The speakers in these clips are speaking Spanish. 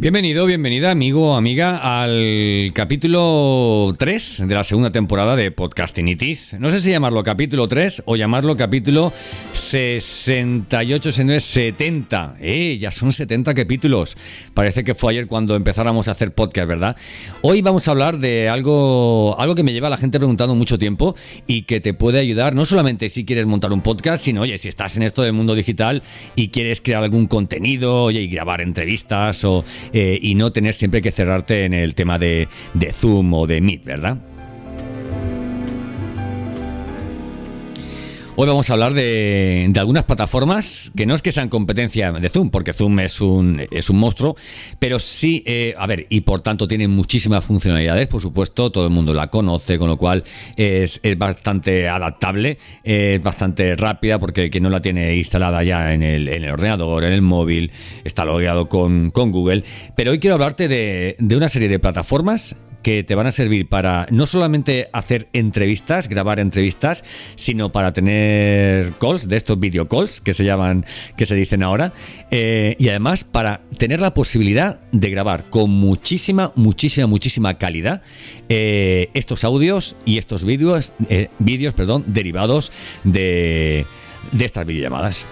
Bienvenido, bienvenida, amigo, amiga, al capítulo 3 de la segunda temporada de Podcastinitis. No sé si llamarlo capítulo 3 o llamarlo capítulo 68, 70. Eh, ya son 70 capítulos. Parece que fue ayer cuando empezáramos a hacer podcast, ¿verdad? Hoy vamos a hablar de algo, algo que me lleva a la gente preguntando mucho tiempo y que te puede ayudar, no solamente si quieres montar un podcast, sino, oye, si estás en esto del mundo digital y quieres crear algún contenido, oye, y grabar entrevistas o eh, y no tener siempre que cerrarte en el tema de, de Zoom o de Meet, ¿verdad? Hoy vamos a hablar de, algunas plataformas que no es que sean competencia de Zoom, porque Zoom es un, es un monstruo, pero sí, eh, a ver, y por tanto tiene muchísimas funcionalidades, por supuesto, todo el mundo la conoce, con lo cual es, bastante adaptable, es bastante rápida, porque quien no la tiene instalada ya en el, en el ordenador, en el móvil, está logueado con, con Google. Pero hoy quiero hablarte de, de una serie de plataformas que te van a servir para no solamente hacer entrevistas, grabar entrevistas, sino para tener calls, de estos video calls que se llaman, que se dicen ahora, eh, y además para tener la posibilidad de grabar con muchísima, muchísima, muchísima calidad eh, estos audios y estos vídeos, eh, vídeos, perdón, derivados de, de estas videollamadas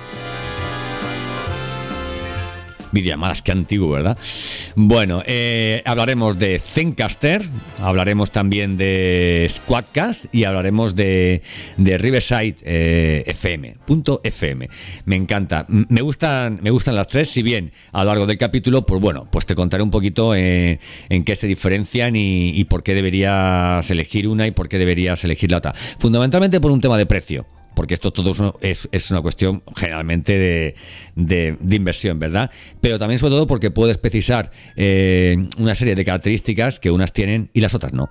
videollamadas, qué antiguo, ¿verdad? Bueno, eh, hablaremos de Zencaster, hablaremos también de Squadcast y hablaremos de, de Riverside eh, FM, punto FM. Me encanta, me gustan, me gustan las tres, si bien a lo largo del capítulo, pues bueno, pues te contaré un poquito eh, en qué se diferencian y por qué deberías elegir una y por qué deberías elegir la otra. Fundamentalmente por un tema de precio porque esto todo es, es una cuestión generalmente de, inversión, ¿verdad? Pero también sobre todo porque puedes precisar eh, una serie de características que unas tienen y las otras no.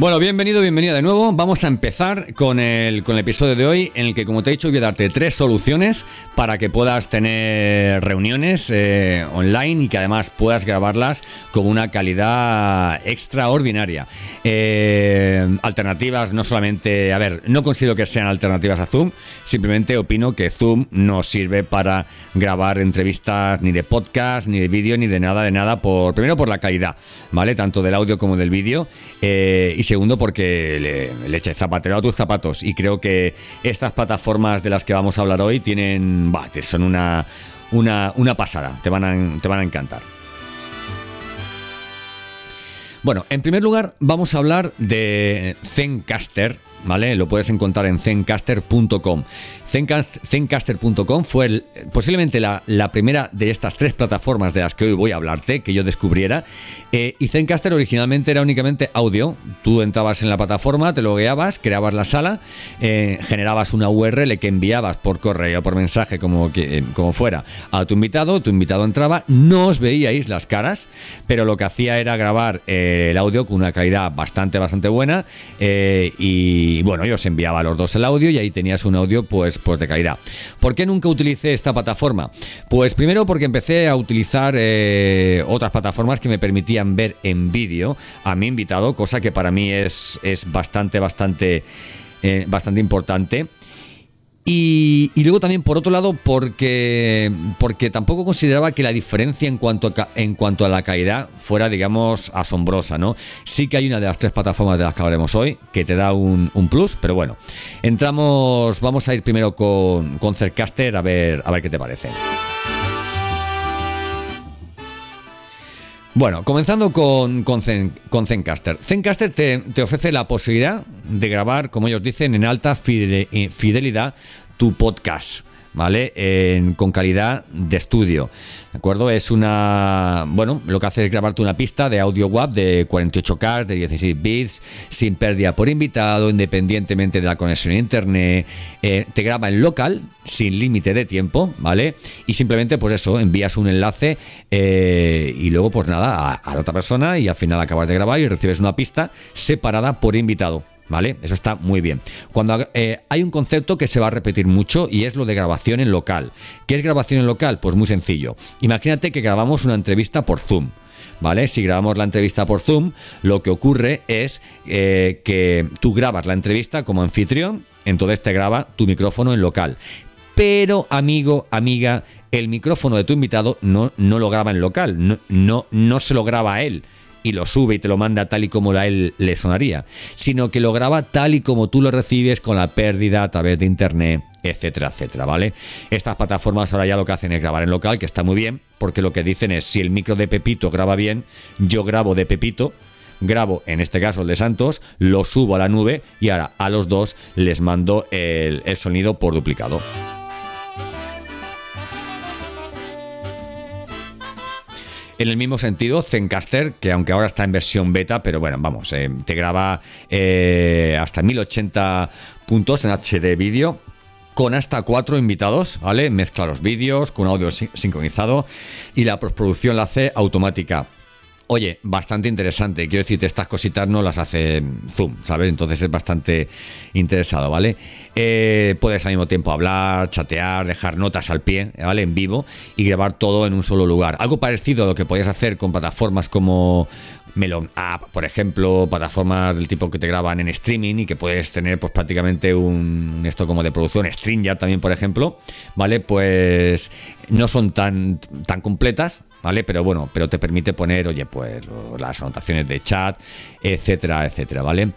Bueno, bienvenido, bienvenida de nuevo. Vamos a empezar con el, con el episodio de hoy en el que, como te he dicho, voy a darte tres soluciones para que puedas tener reuniones eh, online y que además puedas grabarlas con una calidad extraordinaria. Eh, alternativas, no solamente, a ver, no considero que sean alternativas a Zoom, simplemente opino que Zoom no sirve para grabar entrevistas ni de podcast, ni de vídeo, ni de nada, de nada, por primero por la calidad, ¿vale? Tanto del audio como del vídeo. Eh, y segundo porque le, le zapatero a tus zapatos. Y creo que estas plataformas de las que vamos a hablar hoy tienen, bah, son una, una, una pasada, te van, a, te van a encantar. Bueno, en primer lugar vamos a hablar de Zencaster, ¿vale? Lo puedes encontrar en zencaster.com. Zencaster.com fue posiblemente la, primera de estas tres plataformas de las que hoy voy a hablarte, que yo descubriera. Eh, y Zencaster originalmente era únicamente audio. Tú entrabas en la plataforma, te logueabas, creabas la sala, eh, generabas una URL que enviabas por correo, por mensaje, como, que, eh, como fuera, a tu invitado. Tu invitado entraba, no os veíais las caras, pero lo que hacía era grabar el audio con una calidad bastante, bastante buena. y bueno, yo os enviaba a los dos el audio y ahí tenías un audio, pues pues de calidad. ¿Por qué nunca utilicé esta plataforma? Pues primero porque empecé a utilizar eh, otras plataformas que me permitían ver en vídeo a mi invitado, cosa que para mí es, es bastante, bastante, eh, bastante importante. Y, luego también, por otro lado, porque, porque tampoco consideraba que la diferencia en cuanto, a, en cuanto a la calidad fuera, digamos, asombrosa, ¿no? Sí que hay una de las tres plataformas de las que hablaremos hoy que te da un, plus, pero bueno, entramos, vamos a ir primero con, con Cercaster a ver, a ver qué te parece. Bueno, comenzando con, con, Zen- con Zencaster. Zencaster te, te ofrece la posibilidad de grabar, como ellos dicen, en alta fide- fidelidad tu podcast. ¿Vale? Con calidad de estudio. ¿De acuerdo? Es una. Bueno, lo que hace es grabarte una pista de audio WAV de 48K, de 16 bits, sin pérdida por invitado, independientemente de la conexión a internet. Eh, te graba en local, sin límite de tiempo, ¿vale? Y simplemente, pues eso, envías un enlace eh, y luego, pues nada, a, a la otra persona y al final acabas de grabar y recibes una pista separada por invitado. ¿Vale? Eso está muy bien. Cuando eh, hay un concepto que se va a repetir mucho y es lo de grabación en local. ¿Qué es grabación en local? Pues muy sencillo. Imagínate que grabamos una entrevista por Zoom. ¿Vale? Si grabamos la entrevista por Zoom, lo que ocurre es eh, que tú grabas la entrevista como anfitrión, entonces te graba tu micrófono en local. Pero, amigo, amiga, el micrófono de tu invitado no, no lo graba en local, no, no, no se lo graba a él y lo sube y te lo manda tal y como a él le sonaría, sino que lo graba tal y como tú lo recibes con la pérdida a través de internet, etcétera, etcétera, ¿vale? Estas plataformas ahora ya lo que hacen es grabar en local, que está muy bien, porque lo que dicen es si el micro de Pepito graba bien, yo grabo de Pepito, grabo, en este caso el de Santos, lo subo a la nube y ahora a los dos les mando el, el sonido por duplicado. En el mismo sentido, Zencaster, que aunque ahora está en versión beta, pero bueno, vamos, eh, te graba eh, hasta 1080 puntos en HD vídeo. Con hasta cuatro invitados, ¿vale? Mezcla los vídeos con audio sin- sincronizado y la postproducción la hace automática. Oye, bastante interesante. Quiero decirte, estas cositas no las hace Zoom, ¿sabes? Entonces es bastante interesado, ¿vale? Eh, puedes al mismo tiempo hablar, chatear, dejar notas al pie, ¿vale? En vivo y grabar todo en un solo lugar. Algo parecido a lo que podías hacer con plataformas como Melon App, por ejemplo, plataformas del tipo que te graban en streaming y que puedes tener pues prácticamente un esto como de producción, StreamYard también, por ejemplo, ¿vale? Pues no son tan, tan completas, ¿vale? Pero bueno, pero te permite poner, oye, pues las anotaciones de chat, etcétera, etcétera, ¿vale?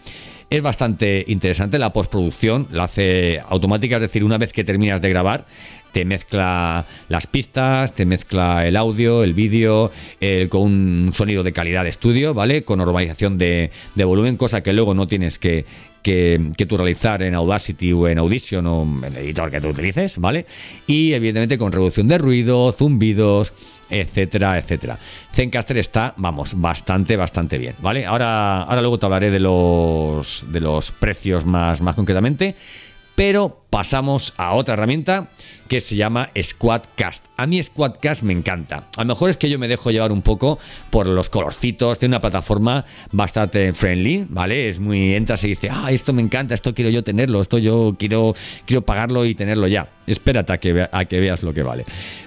Es bastante interesante la postproducción, la hace automática, es decir, una vez que terminas de grabar, te mezcla las pistas, te mezcla el audio, el vídeo, con un sonido de calidad de estudio, ¿vale? Con normalización de, de volumen, cosa que luego no tienes que, que, que tú realizar en Audacity o en Audition o en el editor que tú utilices, ¿vale? Y evidentemente con reducción de ruido, zumbidos, etcétera, etcétera. Zencaster está, vamos, bastante, bastante bien, ¿vale? Ahora, ahora luego te hablaré de los, de los precios más, más concretamente. Pero pasamos a otra herramienta que se llama Squadcast. A mí Squadcast me encanta. A lo mejor es que yo me dejo llevar un poco por los colorcitos. Tiene una plataforma bastante friendly, ¿vale? Es muy entras y dices, ah, esto me encanta, esto quiero yo tenerlo, esto yo quiero, quiero pagarlo y tenerlo ya. Espérate a que, a que veas lo que vale.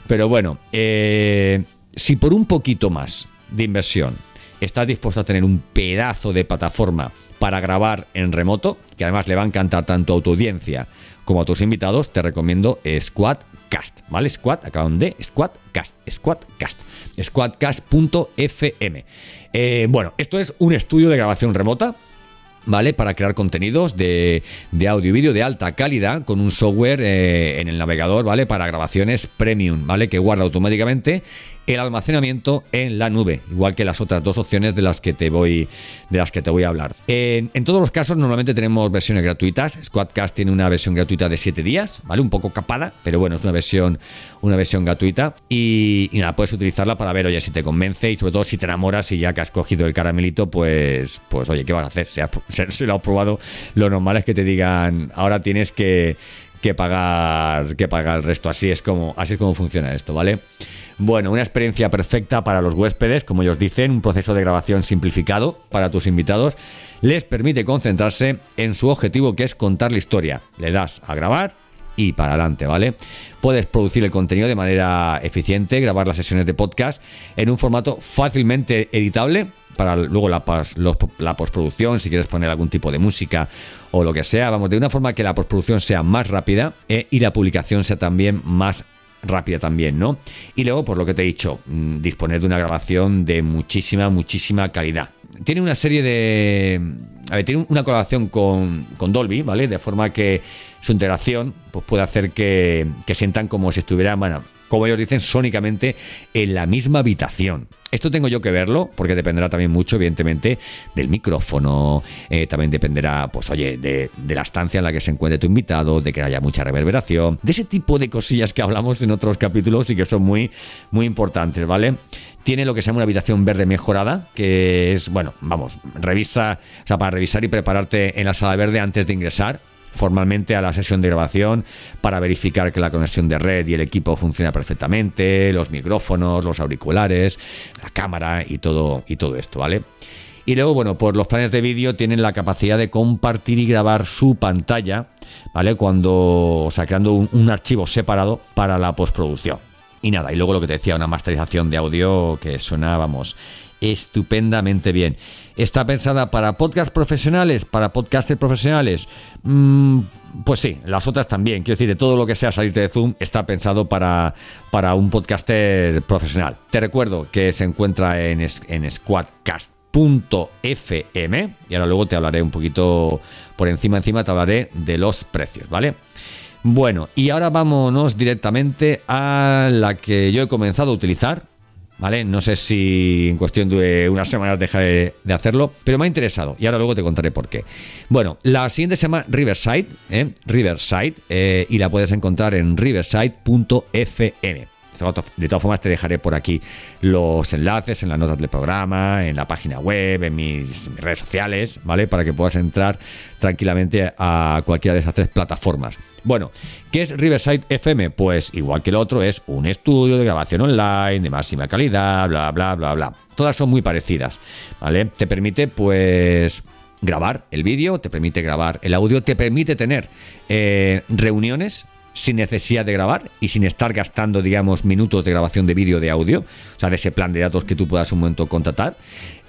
Pero bueno, eh, si por un poquito más de inversión estás dispuesto a tener un pedazo de plataforma para grabar en remoto, que además le va a encantar tanto a tu audiencia como a tus invitados, te recomiendo Squadcast, ¿vale? Squad, acaban de Squadcast, Squadcast, squadcast.fm. Eh, bueno, esto es un estudio de grabación remota, ¿vale? Para crear contenidos de, audio y vídeo de alta calidad con un software eh, en el navegador, ¿vale? Para grabaciones premium, ¿vale? Que guarda automáticamente el almacenamiento en la nube, igual que las otras dos opciones de las que te voy, de las que te voy a hablar. En, todos los casos, normalmente tenemos versiones gratuitas. Squadcast tiene una versión gratuita de 7 días, ¿vale? Un poco capada, pero bueno, es una versión, una versión gratuita. Y, y nada, puedes utilizarla para ver, oye, si te convence y sobre todo si te enamoras y ya que has cogido el caramelito, pues, pues oye, ¿qué vas a hacer? Si lo has probado, lo normal es que te digan, ahora tienes que, que pagar, que pagar el resto. Así es como, así es como funciona esto, ¿vale? Bueno, una experiencia perfecta para los huéspedes, como ellos dicen, un proceso de grabación simplificado para tus invitados, les permite concentrarse en su objetivo que es contar la historia. Le das a grabar y para adelante, ¿vale? Puedes producir el contenido de manera eficiente, grabar las sesiones de podcast en un formato fácilmente editable para luego la, postproducción, si quieres poner algún tipo de música o lo que sea, vamos, de una forma que la postproducción sea más rápida eh, y la publicación sea también más rápida también, ¿no? Y luego, por lo que te he dicho, mm, disponer de una grabación de muchísima, muchísima calidad. Tiene una serie de... A ver, tiene una colaboración con, con Dolby, ¿vale? De forma que su integración pues, puede hacer que, que sientan como si estuvieran, bueno, como ellos dicen, sónicamente en la misma habitación. Esto tengo yo que verlo, porque dependerá también mucho, evidentemente, del micrófono, eh, también dependerá, pues oye, de, de, la estancia en la que se encuentre tu invitado, de que haya mucha reverberación, de ese tipo de cosillas que hablamos en otros capítulos y que son muy, muy importantes, ¿vale? Tiene lo que se llama una habitación verde mejorada, que es, bueno, vamos, revisa, o sea, para revisar y prepararte en la sala verde antes de ingresar formalmente a la sesión de grabación para verificar que la conexión de red y el equipo funciona perfectamente, los micrófonos, los auriculares, la cámara y todo, y todo esto, ¿vale? Y luego, bueno, pues los planes de vídeo tienen la capacidad de compartir y grabar su pantalla, ¿vale? Cuando, o sea, creando un, un archivo separado para la postproducción. Y nada, y luego lo que te decía, una masterización de audio que suena, vamos, estupendamente bien. ¿Está pensada para podcast profesionales? ¿Para podcasters profesionales? Mm, pues sí, las otras también. Quiero decir, de todo lo que sea salirte de Zoom está pensado para, para un podcaster profesional. Te recuerdo que se encuentra en, en y ahora luego te hablaré un poquito por encima, encima te hablaré de los precios, ¿vale? Bueno, y ahora vámonos directamente a la que yo he comenzado a utilizar ¿vale? No sé si en cuestión de unas semanas dejaré de hacerlo, pero me ha interesado y ahora luego te contaré por qué. Bueno, la siguiente se llama Riverside, ¿eh? Riverside, eh, y la puedes encontrar en riverside.fm. De todas formas, te dejaré por aquí los enlaces en las notas del programa, en la página web, en mis, redes sociales, ¿vale? Para que puedas entrar tranquilamente a cualquiera de esas tres plataformas. Bueno, ¿qué es Riverside FM? Pues igual que el otro, es un estudio de grabación online de máxima calidad, bla, bla, bla, bla. Todas son muy parecidas, ¿vale? Te permite, pues grabar el vídeo, te permite grabar el audio, te permite tener eh, reuniones sin necesidad de grabar y sin estar gastando, digamos, minutos de grabación de vídeo de audio, o sea, de ese plan de datos que tú puedas un momento contratar.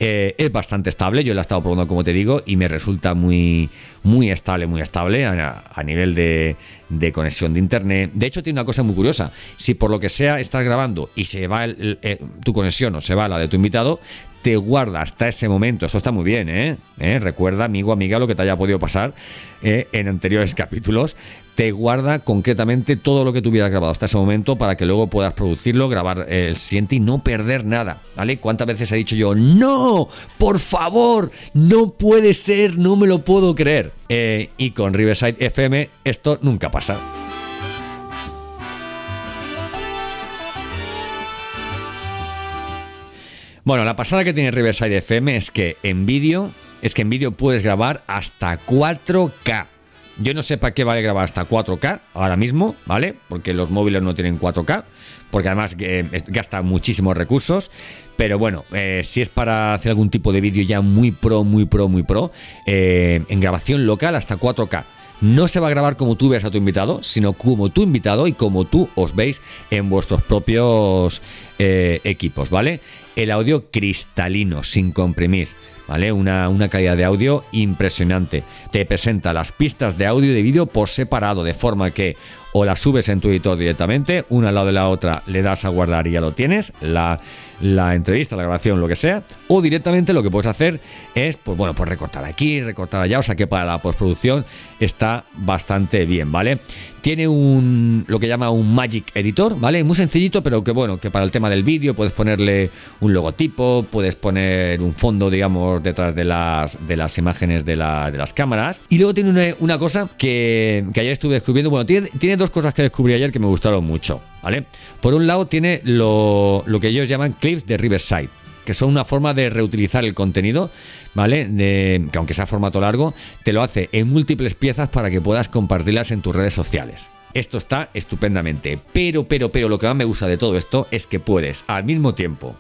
Eh, es bastante estable, yo la he estado probando, como te digo, y me resulta muy, muy estable, muy estable a, nivel de, de, conexión de internet. De hecho, tiene una cosa muy curiosa: si por lo que sea estás grabando y se va el, tu conexión o se va la de tu invitado, te guarda hasta ese momento. Esto está muy bien, ¿eh? ¿Eh? Recuerda, amigo, amiga, lo que te haya podido pasar ¿eh? en anteriores capítulos. Te guarda concretamente todo lo que tú hubieras grabado hasta ese momento para que luego puedas producirlo, grabar el siguiente y no perder nada. ¿Vale? ¿Cuántas veces he dicho yo, no, por favor, no puede ser, no me lo puedo creer? y con Riverside FM esto nunca pasa. Bueno, la pasada que tiene Riverside FM es que en vídeo, es que en vídeo puedes grabar hasta 4K. Yo no sé para qué vale grabar hasta 4K ahora mismo, ¿vale? Porque los móviles no tienen 4K, porque además eh, gasta muchísimos recursos. Pero bueno, eh, si es para hacer algún tipo de vídeo ya muy pro, muy pro, muy pro, eh, en grabación local hasta 4K. No se va a grabar como tú veas a tu invitado, sino como tu invitado y como tú os veis en vuestros propios eh, equipos, ¿vale? El audio cristalino, sin comprimir. ¿Vale? Una, una, calidad de audio impresionante. Te presenta las pistas de audio y de vídeo por separado, de forma que o las subes en tu editor directamente, una al lado de la otra, le das a guardar y ya lo tienes, la, la entrevista, la grabación, lo que sea, o directamente lo que puedes hacer es, pues bueno, pues recortar aquí, recortar allá, o sea que para la postproducción está bastante bien, ¿vale? Tiene un, lo que llama un Magic Editor, ¿vale? Muy sencillito, pero que bueno, que para el tema del vídeo puedes ponerle un logotipo, puedes poner un fondo, digamos, detrás de las, de las imágenes de, de las cámaras. Y luego tiene una, una cosa que, que, ayer estuve descubriendo, bueno, tiene, tiene dos cosas que descubrí ayer que me gustaron mucho, ¿vale? Por un lado tiene lo, que ellos llaman clips de Riverside que son una forma de reutilizar el contenido, ¿vale? Que aunque sea formato largo, te lo hace en múltiples piezas para que puedas compartirlas en tus redes sociales. Esto está estupendamente. Pero, pero, pero lo que más me gusta de todo esto es que puedes al mismo tiempo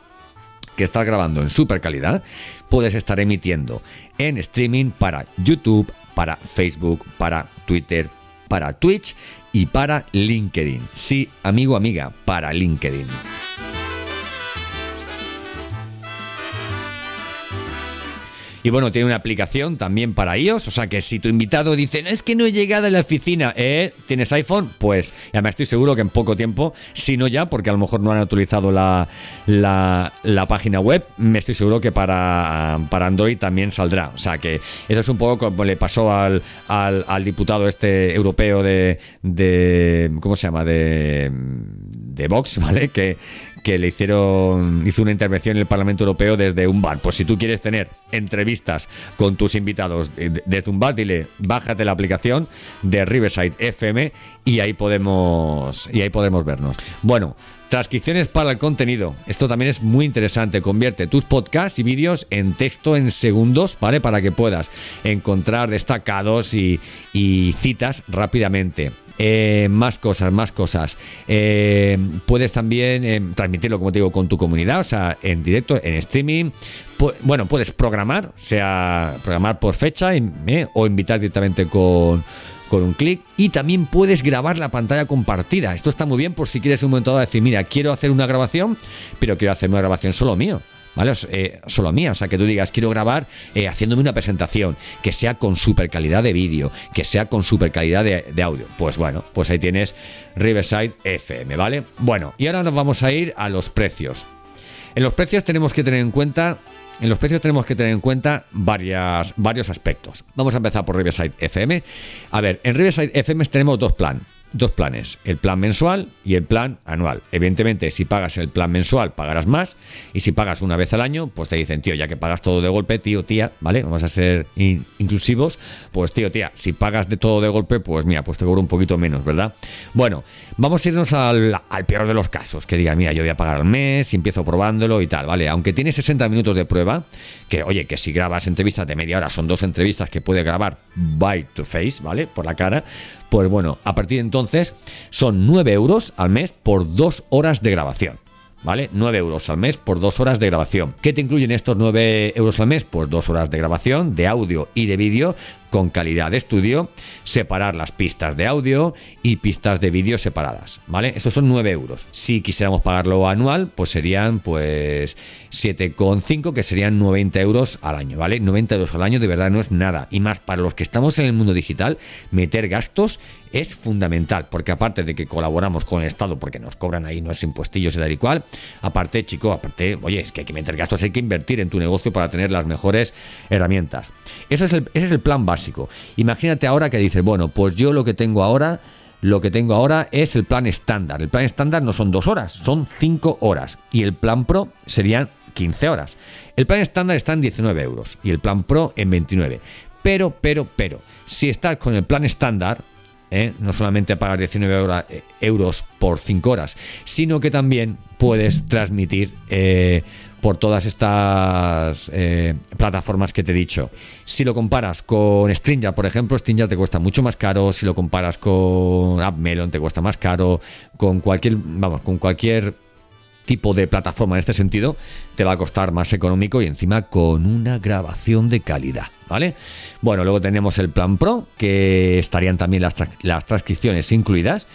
que estás grabando en super calidad, puedes estar emitiendo en streaming para YouTube, para Facebook, para Twitter, para Twitch y para LinkedIn. Sí, amigo, amiga, para LinkedIn. Y bueno, tiene una aplicación también para iOS. O sea que si tu invitado dice, es que no he llegado a la oficina, ¿eh? ¿Tienes iPhone? Pues me estoy seguro que en poco tiempo, si no ya, porque a lo mejor no han actualizado la, la, la página web, me estoy seguro que para, para, Android también saldrá. O sea que eso es un poco como le pasó al, al, al diputado este europeo de, de. ¿Cómo se llama? De de Vox, ¿vale? Que, que le hicieron, hizo una intervención en el Parlamento Europeo desde un bar. Pues si tú quieres tener entrevistas con tus invitados desde un bar, dile, bájate la aplicación de Riverside FM y ahí podemos, y ahí podemos vernos. Bueno, Transcripciones para el contenido. Esto también es muy interesante. Convierte tus podcasts y vídeos en texto en segundos, ¿vale? Para que puedas encontrar destacados y, citas rápidamente. Eh, más cosas, más cosas. Eh, puedes también eh, transmitirlo, como te digo, con tu comunidad, o sea, en directo, en streaming. bueno, puedes programar, o sea, programar por fecha o invitar directamente con con un clic y también puedes grabar la pantalla compartida. Esto está muy bien por si quieres un momento dado decir, mira, quiero hacer una grabación, pero quiero hacer una grabación solo mío. ¿Vale? Eh, solo mía, o sea, que tú digas, quiero grabar eh, haciéndome una presentación, que sea con super calidad de vídeo, que sea con super calidad de, audio. Pues bueno, pues ahí tienes Riverside FM, ¿vale? Bueno, y ahora nos vamos a ir a los precios. En los precios tenemos que tener en cuenta en los precios tenemos que tener en cuenta varias, varios aspectos. Vamos a empezar por Riverside FM. A ver, en Riverside FM tenemos dos planes dos planes, el plan mensual y el plan anual. Evidentemente, si pagas el plan mensual, pagarás más, y si pagas una vez al año, pues te dicen, tío, ya que pagas todo de golpe, tío, tía, ¿vale? Vamos a ser inclusivos, pues tío, tía, si pagas de todo de golpe, pues mira, pues te cobro un poquito menos, ¿verdad? Bueno, vamos a irnos al, peor de los casos, que diga, mira, yo voy a pagar al mes y empiezo probándolo y tal, ¿vale? Aunque tiene 60 minutos de prueba, que oye, que si grabas entrevistas de media hora, son dos entrevistas que puede grabar by to face, ¿vale? Por la cara, pues bueno, a partir de entonces son 9 euros al mes por dos horas de grabación. ¿vale? 9 euros al mes por dos horas de grabación. ¿Qué te incluyen estos 9 euros al mes? Pues dos horas de grabación, de audio y de vídeo con calidad de estudio, separar las pistas de audio y pistas de vídeo separadas, ¿vale? Estos son 9 euros. Si quisiéramos pagarlo anual, pues serían pues 7,5 que serían 90 euros al año, ¿vale? 90 euros al año de verdad no es nada. Y más para los que estamos en el mundo digital, meter gastos es fundamental, porque aparte de que colaboramos con el Estado, porque nos cobran ahí nuestros impuestillos y tal y cual, aparte, chico, aparte, oye, es que hay que meter gastos, hay que invertir en tu negocio para tener las mejores herramientas. Ese es el, ese es el plan básico. Imagínate ahora que dices, bueno, pues yo lo que tengo ahora lo que tengo ahora es el plan estándar. El plan estándar no son dos horas, son cinco horas. Y el plan pro serían 15 horas. El plan estándar está en 19 euros y el plan pro en 29. Pero, pero, pero, si estás con el plan estándar, ¿eh? no solamente pagas 19 eh, euros por 5 horas, sino que también puedes transmitir eh, por todas estas plataformas que te he dicho. Si lo comparas con Stringer, por ejemplo, Stringer te cuesta mucho más caro. Si lo comparas con AppMelon, te cuesta más caro. Con cualquier, vamos, con cualquier tipo de plataforma en este sentido, te va a costar más económico y encima con una grabación de calidad, ¿vale? Bueno, luego tenemos el plan Pro, que estarían también las, las transcripciones incluidas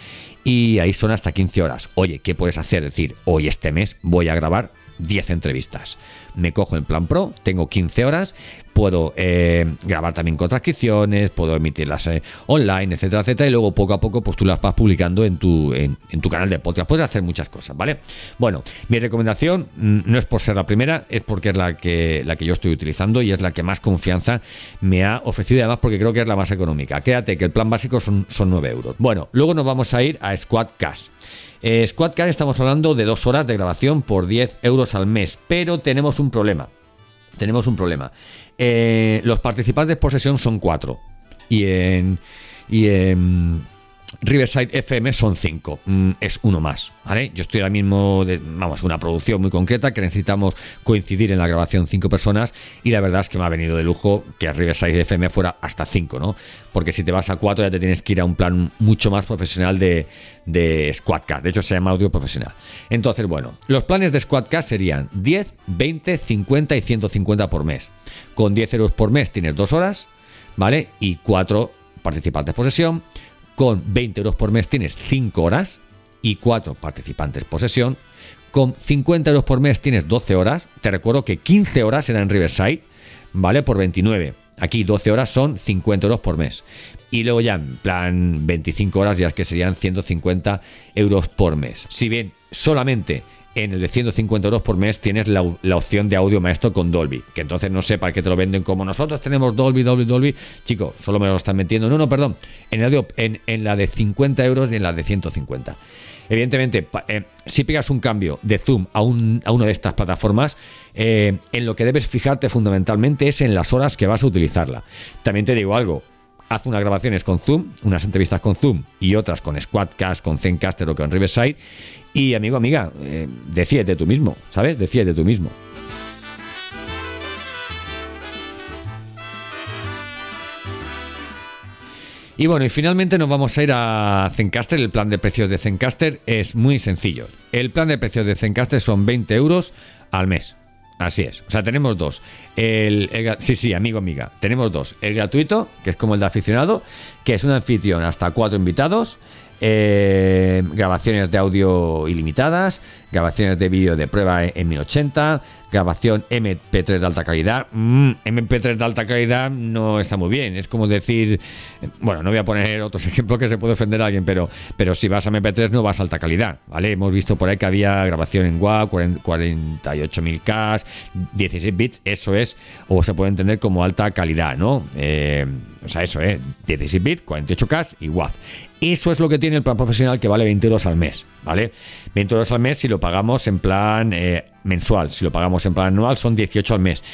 y ahí son hasta 15 horas. Oye, ¿qué puedes hacer? decir, hoy este mes voy a grabar 10 entrevistas. Me cojo el plan Pro, tengo 15 horas, puedo eh, grabar también con transcripciones, puedo emitirlas eh, online, etcétera, etcétera, y luego poco a poco pues tú las vas publicando en tu, en, tu canal de podcast. Puedes hacer muchas cosas, ¿vale? Bueno, mi recomendación mm, no es por ser la primera, es porque es la que, la que yo estoy utilizando y es la que más confianza me ha ofrecido, además porque creo que es la más económica. Quédate que el plan básico son, son 9 euros. Bueno, luego nos vamos a ir a Squadcast. Eh, Squadcast estamos hablando de dos horas de grabación por 10 euros al mes, pero tenemos un problema. Tenemos un problema. Eh, los participantes por sesión son cuatro. Y en, y en Riverside FM son 5, mm, es uno más, ¿vale? Yo estoy ahora mismo, de, vamos, una producción muy concreta que necesitamos coincidir en la grabación cinco personas y la verdad es que me ha venido de lujo que Riverside FM fuera hasta 5, ¿no? Porque si te vas a 4 ya te tienes que ir a un plan mucho más profesional de, de Squadcast, de hecho se llama audio profesional. Entonces, bueno, los planes de Squadcast serían 10, 20, 50 y 150 por mes. Con 10 euros por mes tienes 2 horas, ¿vale? Y 4 participantes por sesión con 20 euros por mes tienes 5 horas y 4 participantes por sesión. Con 50 euros por mes tienes 12 horas. Te recuerdo que 15 horas eran en Riverside, ¿vale? Por 29. Aquí 12 horas son 50 euros por mes. Y luego ya en plan 25 horas ya es que serían 150 euros por mes. Si bien solamente en el de 150 euros por mes tienes la, la opción de audio maestro con Dolby. Que entonces no sé para qué te lo venden como nosotros tenemos Dolby, Dolby, Dolby. Chico, solo me lo están metiendo. No, no, perdón. En, en, la de 50 euros y en la de 150. Evidentemente, eh, si pegas un cambio de Zoom a, un, a una de estas plataformas, eh, en lo que debes fijarte fundamentalmente es en las horas que vas a utilizarla. También te digo algo. Haz unas grabaciones con Zoom, unas entrevistas con Zoom y otras con Squadcast, con Zencaster o con Riverside. Y amigo, amiga, eh, decídete tú mismo, ¿sabes? Decídete tú mismo. Y bueno, y finalmente nos vamos a ir a Zencaster. El plan de precios de Zencaster es muy sencillo. El plan de precios de Zencaster son 20 euros al mes. Así es. O sea, tenemos dos. El, el sí, sí, amigo, amiga. Tenemos dos. El gratuito, que es como el de aficionado, que es un anfitrión hasta cuatro invitados. Eh, grabaciones de audio ilimitadas, grabaciones de vídeo de prueba en 1080, grabación MP3 de alta calidad. Mm, MP3 de alta calidad no está muy bien. Es como decir, bueno, no voy a poner otros ejemplos que se puede ofender a alguien, pero, pero si vas a MP3 no vas a alta calidad, ¿vale? Hemos visto por ahí que había grabación en WAV, 48.000K, 16 bits, eso es, o se puede entender como alta calidad, ¿no? Eh, o sea, eso, ¿eh? 16 bits, 48K y WAV. Eso es lo que tiene el plan profesional que vale 20 euros al mes, ¿vale? 20 euros al mes si lo pagamos en plan eh, mensual, si lo pagamos en plan anual son 18 al mes.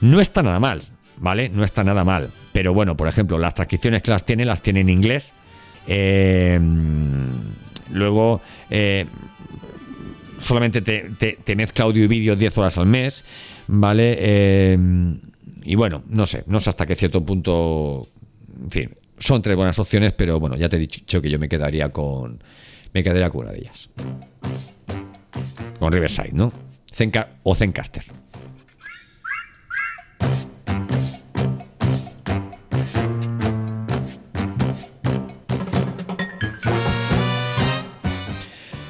No está nada mal, ¿vale? No está nada mal. Pero bueno, por ejemplo, las transcripciones que las tiene, las tiene en inglés. Eh, luego, eh, solamente te, te- mezcla audio y vídeo 10 horas al mes, ¿vale? Y bueno, no sé, no sé hasta qué cierto punto, en fin, son tres buenas opciones, pero bueno, ya te he dicho que yo me quedaría con, me quedaría con una de ellas. Con Riverside, ¿no? Zenca o Zencaster.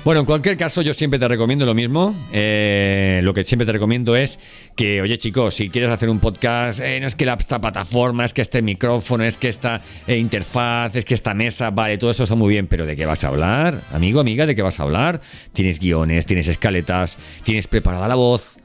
Bueno, en cualquier caso, yo siempre te recomiendo lo mismo. Eh, lo que siempre te recomiendo es que, oye chicos, si quieres hacer un podcast, eh, no es que la, esta plataforma, es que este micrófono, es que esta eh, interfaz, es que esta mesa, vale, todo eso está muy bien, pero ¿de qué vas a hablar? Amigo, amiga, ¿de qué vas a hablar? Tienes guiones, tienes escaletas, tienes preparada la voz.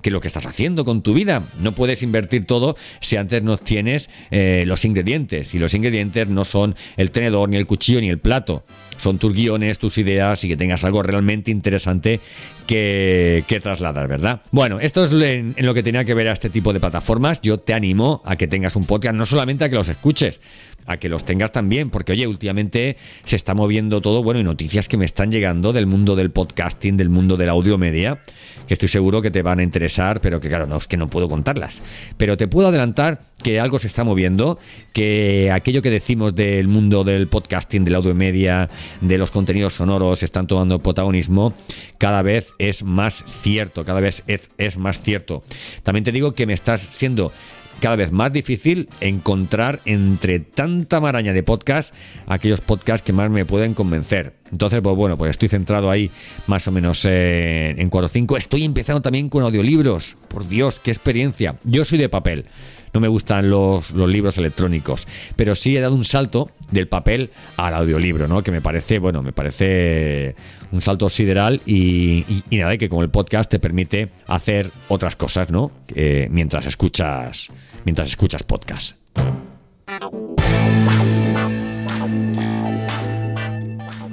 ¿Qué es lo que estás haciendo con tu vida? No puedes invertir todo si antes no tienes eh, los ingredientes. Y los ingredientes no son el tenedor, ni el cuchillo, ni el plato. Son tus guiones, tus ideas y que tengas algo realmente interesante que, que trasladar, ¿verdad? Bueno, esto es en, en lo que tenía que ver a este tipo de plataformas. Yo te animo a que tengas un podcast, no solamente a que los escuches, a que los tengas también, porque oye, últimamente se está moviendo todo, bueno, y noticias que me están llegando del mundo del podcasting, del mundo del audio media, que estoy seguro que te van a interesar, pero que claro, no es que no puedo contarlas. Pero te puedo adelantar que algo se está moviendo, que aquello que decimos del mundo del podcasting, del audio media, de los contenidos sonoros están tomando protagonismo, cada vez es más cierto, cada vez es más cierto. También te digo que me estás siendo cada vez más difícil encontrar entre tanta maraña de podcasts aquellos podcasts que más me pueden convencer. Entonces, pues bueno, pues estoy centrado ahí más o menos eh, en 4 o 5. Estoy empezando también con audiolibros. Por Dios, qué experiencia. Yo soy de papel. No me gustan los, los libros electrónicos, pero sí he dado un salto del papel al audiolibro, ¿no? Que me parece, bueno, me parece un salto sideral y, nada, que como el podcast te permite hacer otras cosas, ¿no? Mientras escuchas, mientras escuchas podcast.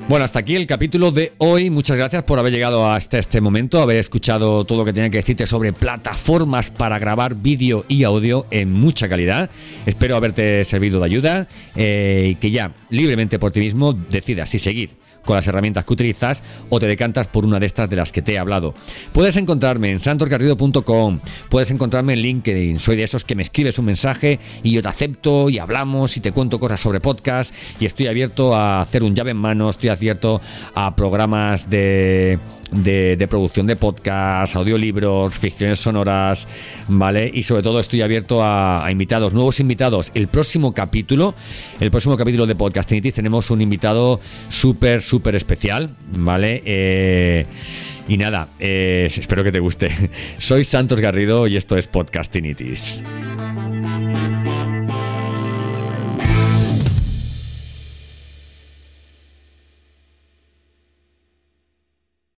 Bueno, hasta aquí el capítulo de hoy. Muchas gracias por haber llegado hasta este momento, haber escuchado todo lo que tenía que decirte sobre plataformas para grabar vídeo y audio en mucha calidad. Espero haberte servido de ayuda eh, y que ya libremente por ti mismo decidas si seguir con las herramientas que utilizas o te decantas por una de estas de las que te he hablado. Puedes encontrarme en santorcarrido.com, puedes encontrarme en LinkedIn, soy de esos que me escribes un mensaje y yo te acepto y hablamos y te cuento cosas sobre podcast y estoy abierto a hacer un llave en mano, estoy abierto a programas de de, de producción de podcast, audiolibros, ficciones sonoras, ¿vale? Y sobre todo estoy abierto a, a invitados, nuevos invitados. El próximo capítulo, el próximo capítulo de Podcastinitis tenemos un invitado súper, súper especial, ¿vale? Eh, y nada, eh, espero que te guste. Soy Santos Garrido y esto es Podcastinitis.